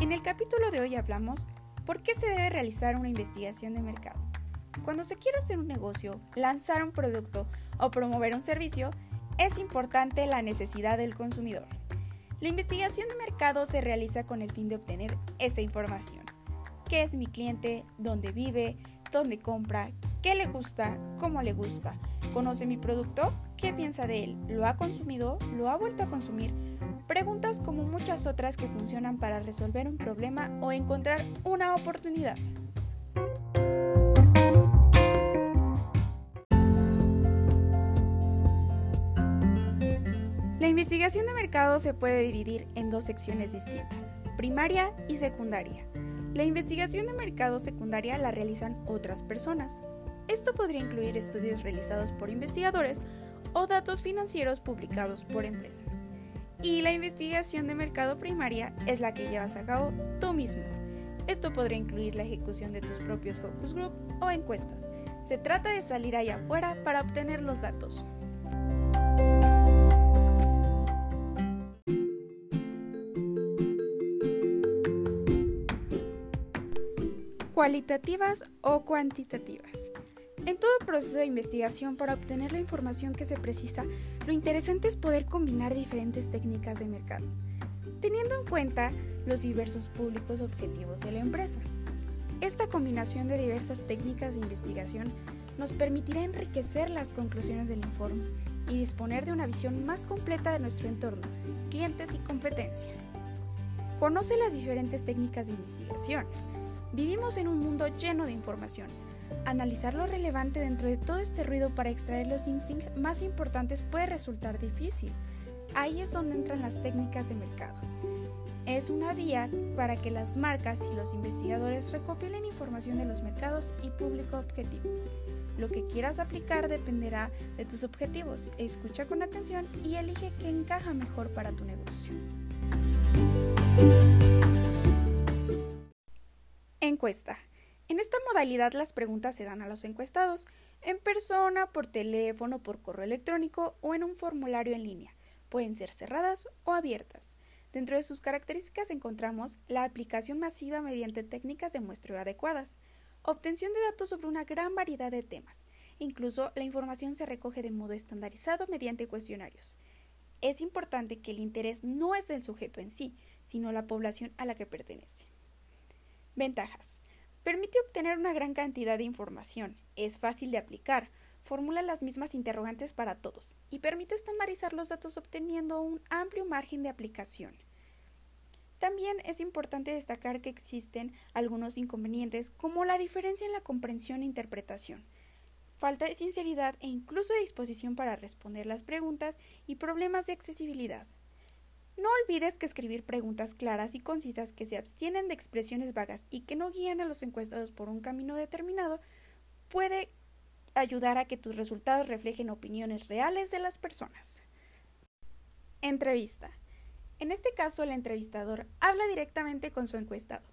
En el capítulo de hoy hablamos por qué se debe realizar una investigación de mercado. Cuando se quiere hacer un negocio, lanzar un producto o promover un servicio, es importante la necesidad del consumidor. La investigación de mercado se realiza con el fin de obtener esa información. ¿Qué es mi cliente? ¿Dónde vive? ¿Dónde compra? ¿Qué le gusta? ¿Cómo le gusta? ¿Conoce mi producto? ¿Qué piensa de él? ¿Lo ha consumido? ¿Lo ha vuelto a consumir? Preguntas como muchas otras que funcionan para resolver un problema o encontrar una oportunidad. La investigación de mercado se puede dividir en dos secciones distintas, primaria y secundaria. La investigación de mercado secundaria la realizan otras personas. Esto podría incluir estudios realizados por investigadores o datos financieros publicados por empresas. Y la investigación de mercado primaria es la que llevas a cabo tú mismo. Esto podría incluir la ejecución de tus propios focus group o encuestas. Se trata de salir allá afuera para obtener los datos. Cualitativas o cuantitativas. En todo proceso de investigación para obtener la información que se precisa, lo interesante es poder combinar diferentes técnicas de mercado, teniendo en cuenta los diversos públicos objetivos de la empresa. Esta combinación de diversas técnicas de investigación nos permitirá enriquecer las conclusiones del informe y disponer de una visión más completa de nuestro entorno, clientes y competencia. Conoce las diferentes técnicas de investigación. Vivimos en un mundo lleno de información. Analizar lo relevante dentro de todo este ruido para extraer los insights más importantes puede resultar difícil. Ahí es donde entran las técnicas de mercado. Es una vía para que las marcas y los investigadores recopilen información de los mercados y público objetivo. Lo que quieras aplicar dependerá de tus objetivos. Escucha con atención y elige qué encaja mejor para tu negocio. Encuesta. En esta modalidad las preguntas se dan a los encuestados, en persona, por teléfono, por correo electrónico o en un formulario en línea. Pueden ser cerradas o abiertas. Dentro de sus características encontramos la aplicación masiva mediante técnicas de muestreo adecuadas, obtención de datos sobre una gran variedad de temas. Incluso la información se recoge de modo estandarizado mediante cuestionarios. Es importante que el interés no es del sujeto en sí, sino la población a la que pertenece. Ventajas. Permite obtener una gran cantidad de información, es fácil de aplicar, formula las mismas interrogantes para todos y permite estandarizar los datos obteniendo un amplio margen de aplicación. También es importante destacar que existen algunos inconvenientes como la diferencia en la comprensión e interpretación, falta de sinceridad e incluso de disposición para responder las preguntas y problemas de accesibilidad. No olvides que escribir preguntas claras y concisas que se abstienen de expresiones vagas y que no guían a los encuestados por un camino determinado puede ayudar a que tus resultados reflejen opiniones reales de las personas. Entrevista. En este caso, el entrevistador habla directamente con su encuestado.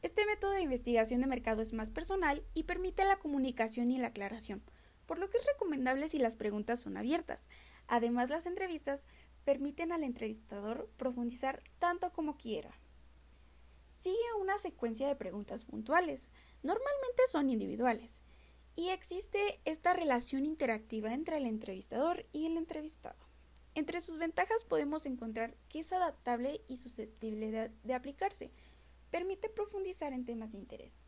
Este método de investigación de mercado es más personal y permite la comunicación y la aclaración, por lo que es recomendable si las preguntas son abiertas. Además, las entrevistas permiten al entrevistador profundizar tanto como quiera. Sigue una secuencia de preguntas puntuales. Normalmente son individuales. Y existe esta relación interactiva entre el entrevistador y el entrevistado. Entre sus ventajas podemos encontrar que es adaptable y susceptible de, aplicarse. Permite profundizar en temas de interés.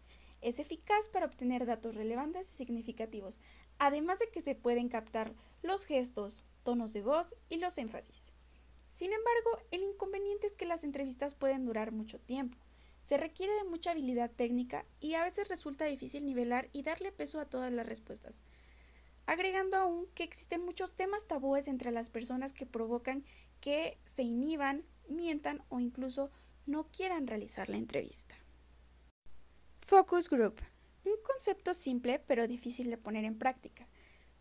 Es eficaz para obtener datos relevantes y significativos, además de que se pueden captar los gestos, tonos de voz y los énfasis. Sin embargo, el inconveniente es que las entrevistas pueden durar mucho tiempo. Se requiere de mucha habilidad técnica y a veces resulta difícil nivelar y darle peso a todas las respuestas. Agregando aún que existen muchos temas tabúes entre las personas que provocan que se inhiban, mientan o incluso no quieran realizar la entrevista. Focus Group. Un concepto simple pero difícil de poner en práctica.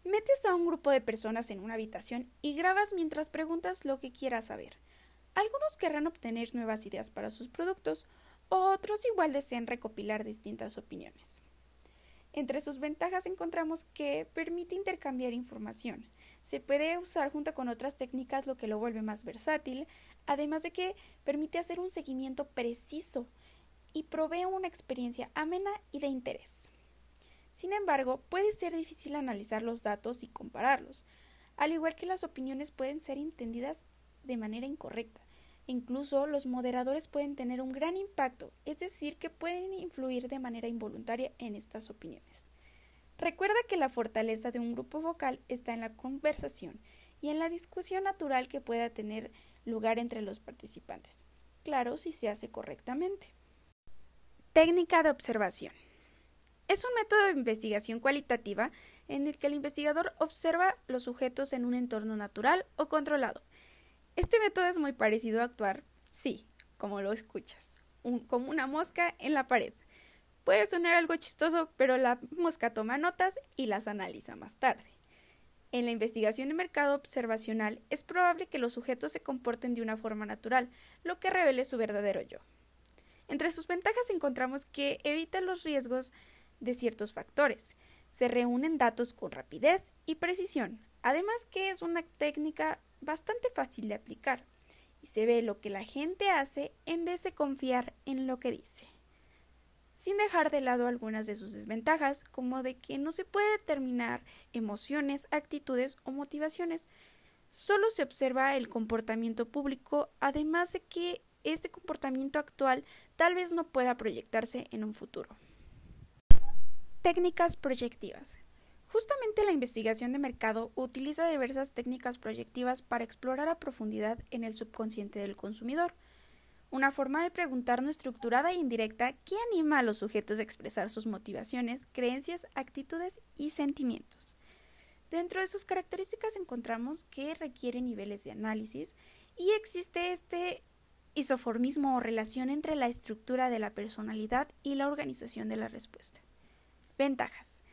Metes a un grupo de personas en una habitación y grabas mientras preguntas lo que quieras saber. Algunos querrán obtener nuevas ideas para sus productos, otros igual desean recopilar distintas opiniones. Entre sus ventajas encontramos que permite intercambiar información, se puede usar junto con otras técnicas lo que lo vuelve más versátil, además de que permite hacer un seguimiento preciso y provee una experiencia amena y de interés. Sin embargo, puede ser difícil analizar los datos y compararlos, al igual que las opiniones pueden ser entendidas de manera incorrecta. Incluso los moderadores pueden tener un gran impacto, es decir, que pueden influir de manera involuntaria en estas opiniones. Recuerda que la fortaleza de un grupo vocal está en la conversación y en la discusión natural que pueda tener lugar entre los participantes. Claro, si se hace correctamente. Técnica de observación. Es un método de investigación cualitativa en el que el investigador observa los sujetos en un entorno natural o controlado. Este método es muy parecido a actuar, sí, como lo escuchas, como una mosca en la pared. Puede sonar algo chistoso, pero la mosca toma notas y las analiza más tarde. En la investigación de mercado observacional es probable que los sujetos se comporten de una forma natural, lo que revele su verdadero yo. Entre sus ventajas encontramos que evita los riesgos de ciertos factores, se reúnen datos con rapidez y precisión, además que es una técnica bastante fácil de aplicar, y se ve lo que la gente hace en vez de confiar en lo que dice sin dejar de lado algunas de sus desventajas, como de que no se puede determinar emociones, actitudes o motivaciones. Solo se observa el comportamiento público, además de que este comportamiento actual tal vez no pueda proyectarse en un futuro. Técnicas proyectivas. Justamente la investigación de mercado utiliza diversas técnicas proyectivas para explorar a profundidad en el subconsciente del consumidor una forma de preguntarnos estructurada e indirecta que anima a los sujetos a expresar sus motivaciones, creencias, actitudes y sentimientos. Dentro de sus características encontramos que requiere niveles de análisis y existe este isoformismo o relación entre la estructura de la personalidad y la organización de la respuesta. Ventajas.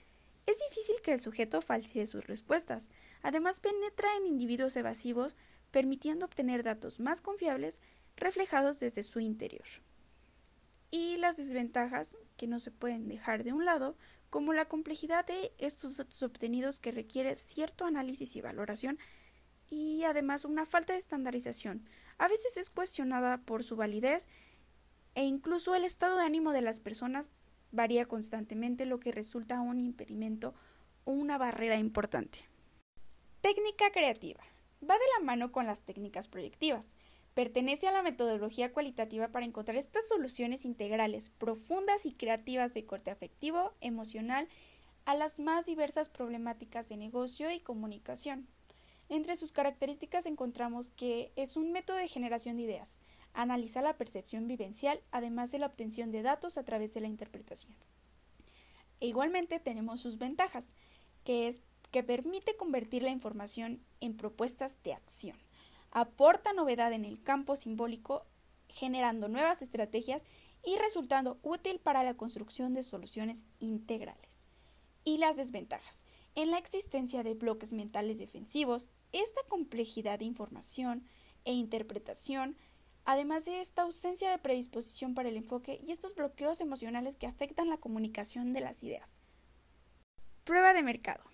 Es difícil que el sujeto falsee sus respuestas. Además, penetra en individuos evasivos, permitiendo obtener datos más confiables reflejados desde su interior. Y las desventajas que no se pueden dejar de un lado, como la complejidad de estos datos obtenidos que requiere cierto análisis y valoración, y además una falta de estandarización. A veces es cuestionada por su validez e incluso el estado de ánimo de las personas varía constantemente, lo que resulta un impedimento o una barrera importante. Técnica creativa. Va de la mano con las técnicas proyectivas. Pertenece a la metodología cualitativa para encontrar estas soluciones integrales, profundas y creativas de corte afectivo, emocional, a las más diversas problemáticas de negocio y comunicación. Entre sus características encontramos que es un método de generación de ideas, analiza la percepción vivencial, además de la obtención de datos a través de la interpretación. E igualmente tenemos sus ventajas, que es que permite convertir la información en propuestas de acción aporta novedad en el campo simbólico, generando nuevas estrategias y resultando útil para la construcción de soluciones integrales. Y las desventajas. En la existencia de bloques mentales defensivos, esta complejidad de información e interpretación, además de esta ausencia de predisposición para el enfoque y estos bloqueos emocionales que afectan la comunicación de las ideas. Prueba de mercado.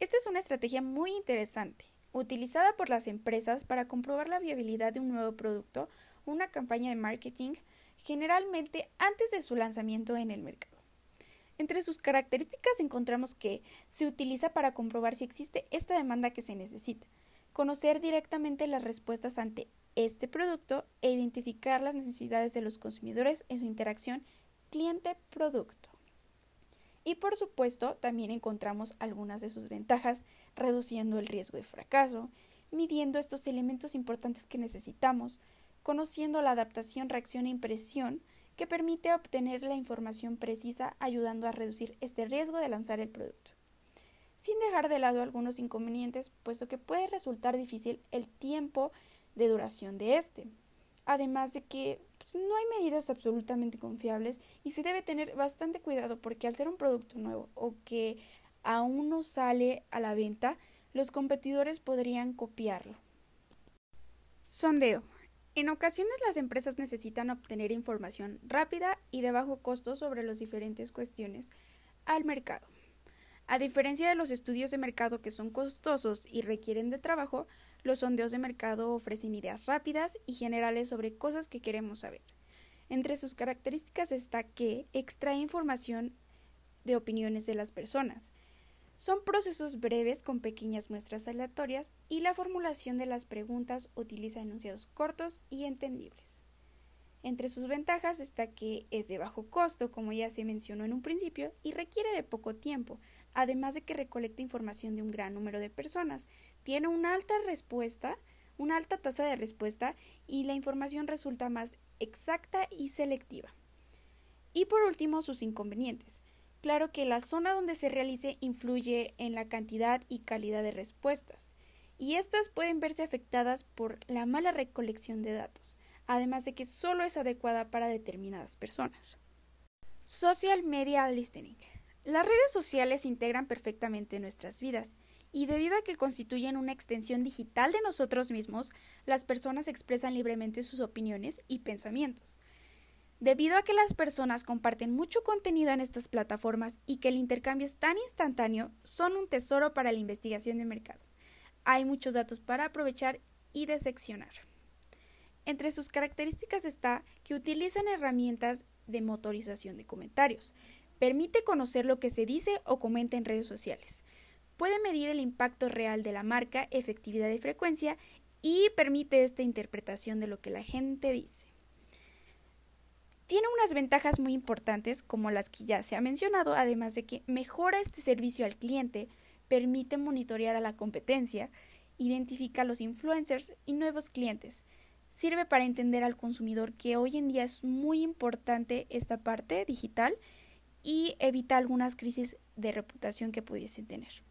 Esta es una estrategia muy interesante utilizada por las empresas para comprobar la viabilidad de un nuevo producto o una campaña de marketing, generalmente antes de su lanzamiento en el mercado. Entre sus características encontramos que se utiliza para comprobar si existe esta demanda que se necesita, conocer directamente las respuestas ante este producto e identificar las necesidades de los consumidores en su interacción cliente-producto. Y por supuesto, también encontramos algunas de sus ventajas, reduciendo el riesgo de fracaso, midiendo estos elementos importantes que necesitamos, conociendo la adaptación, reacción e impresión, que permite obtener la información precisa, ayudando a reducir este riesgo de lanzar el producto. Sin dejar de lado algunos inconvenientes, puesto que puede resultar difícil el tiempo de duración de este. Además de que pues, no hay medidas absolutamente confiables y se debe tener bastante cuidado porque al ser un producto nuevo o que aún no sale a la venta, los competidores podrían copiarlo. Sondeo. En ocasiones las empresas necesitan obtener información rápida y de bajo costo sobre las diferentes cuestiones al mercado. A diferencia de los estudios de mercado que son costosos y requieren de trabajo, los sondeos de mercado ofrecen ideas rápidas y generales sobre cosas que queremos saber. Entre sus características está que extrae información de opiniones de las personas. Son procesos breves con pequeñas muestras aleatorias y la formulación de las preguntas utiliza enunciados cortos y entendibles. Entre sus ventajas está que es de bajo costo, como ya se mencionó en un principio, y requiere de poco tiempo, además de que recolecta información de un gran número de personas. Tiene una alta respuesta, una alta tasa de respuesta y la información resulta más exacta y selectiva. Y por último, sus inconvenientes. Claro que la zona donde se realice influye en la cantidad y calidad de respuestas, y estas pueden verse afectadas por la mala recolección de datos, además de que solo es adecuada para determinadas personas. Social Media Listening. Las redes sociales integran perfectamente nuestras vidas, y debido a que constituyen una extensión digital de nosotros mismos, las personas expresan libremente sus opiniones y pensamientos. Debido a que las personas comparten mucho contenido en estas plataformas y que el intercambio es tan instantáneo, son un tesoro para la investigación de mercado. Hay muchos datos para aprovechar y diseccionar. Entre sus características está que utilizan herramientas de motorización de comentarios. Permite conocer lo que se dice o comenta en redes sociales. Puede medir el impacto real de la marca, efectividad y frecuencia y permite esta interpretación de lo que la gente dice. Tiene unas ventajas muy importantes como las que ya se ha mencionado, además de que mejora este servicio al cliente, permite monitorear a la competencia, identifica a los influencers y nuevos clientes. Sirve para entender al consumidor que hoy en día es muy importante esta parte digital y evita algunas crisis de reputación que pudiesen tener.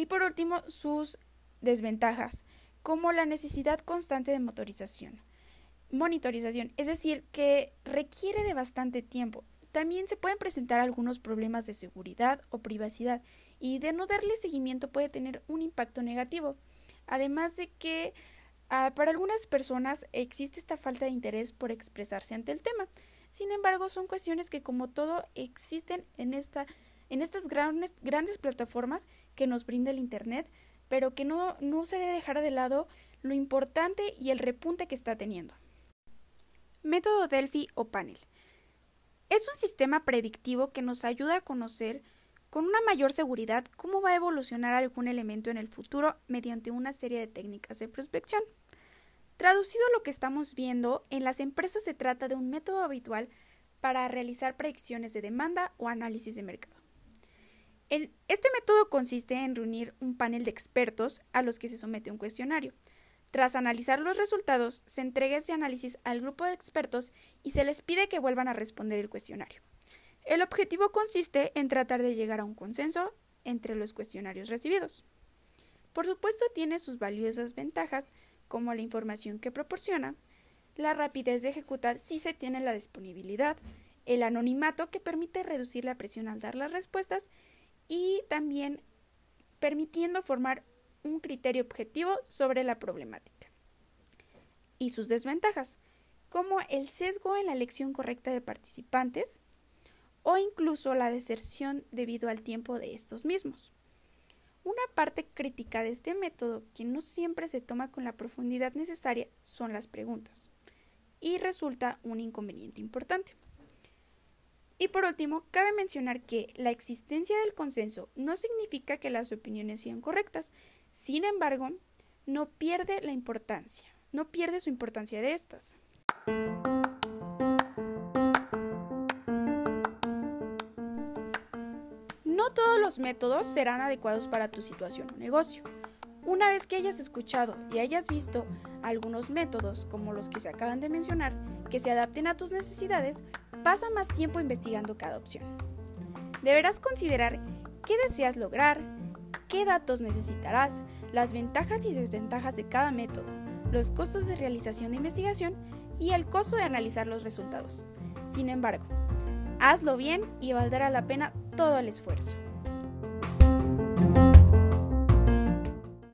Y por último, sus desventajas, como la necesidad constante de motorización monitorización, es decir, que requiere de bastante tiempo. También se pueden presentar algunos problemas de seguridad o privacidad y de no darle seguimiento puede tener un impacto negativo. Además de que ah, para algunas personas existe esta falta de interés por expresarse ante el tema. Sin embargo, son cuestiones que como todo existen en, esta, en estas grandes, grandes plataformas que nos brinda el Internet, pero que no, no se debe dejar de lado lo importante y el repunte que está teniendo. Método Delphi o panel. Es un sistema predictivo que nos ayuda a conocer con una mayor seguridad cómo va a evolucionar algún elemento en el futuro mediante una serie de técnicas de prospección. Traducido a lo que estamos viendo, en las empresas se trata de un método habitual para realizar predicciones de demanda o análisis de mercado. Este método consiste en reunir un panel de expertos a los que se somete un cuestionario. Tras analizar los resultados, se entrega ese análisis al grupo de expertos y se les pide que vuelvan a responder el cuestionario. El objetivo consiste en tratar de llegar a un consenso entre los cuestionarios recibidos. Por supuesto, tiene sus valiosas ventajas, como la información que proporciona, la rapidez de ejecutar si se tiene la disponibilidad, el anonimato que permite reducir la presión al dar las respuestas y también permitiendo formar un criterio objetivo sobre la problemática. Y sus desventajas, como el sesgo en la elección correcta de participantes o incluso la deserción debido al tiempo de estos mismos. Una parte crítica de este método que no siempre se toma con la profundidad necesaria son las preguntas, y resulta un inconveniente importante. Y por último, cabe mencionar que la existencia del consenso no significa que las opiniones sean correctas, sin embargo, no pierde la importancia, no pierde su importancia de estas. No todos los métodos serán adecuados para tu situación o negocio. Una vez que hayas escuchado y hayas visto algunos métodos, como los que se acaban de mencionar, que se adapten a tus necesidades, pasa más tiempo investigando cada opción. Deberás considerar qué deseas lograr, qué datos necesitarás, las ventajas y desventajas de cada método, los costos de realización de investigación y el costo de analizar los resultados. Sin embargo, hazlo bien y valdrá la pena todo el esfuerzo.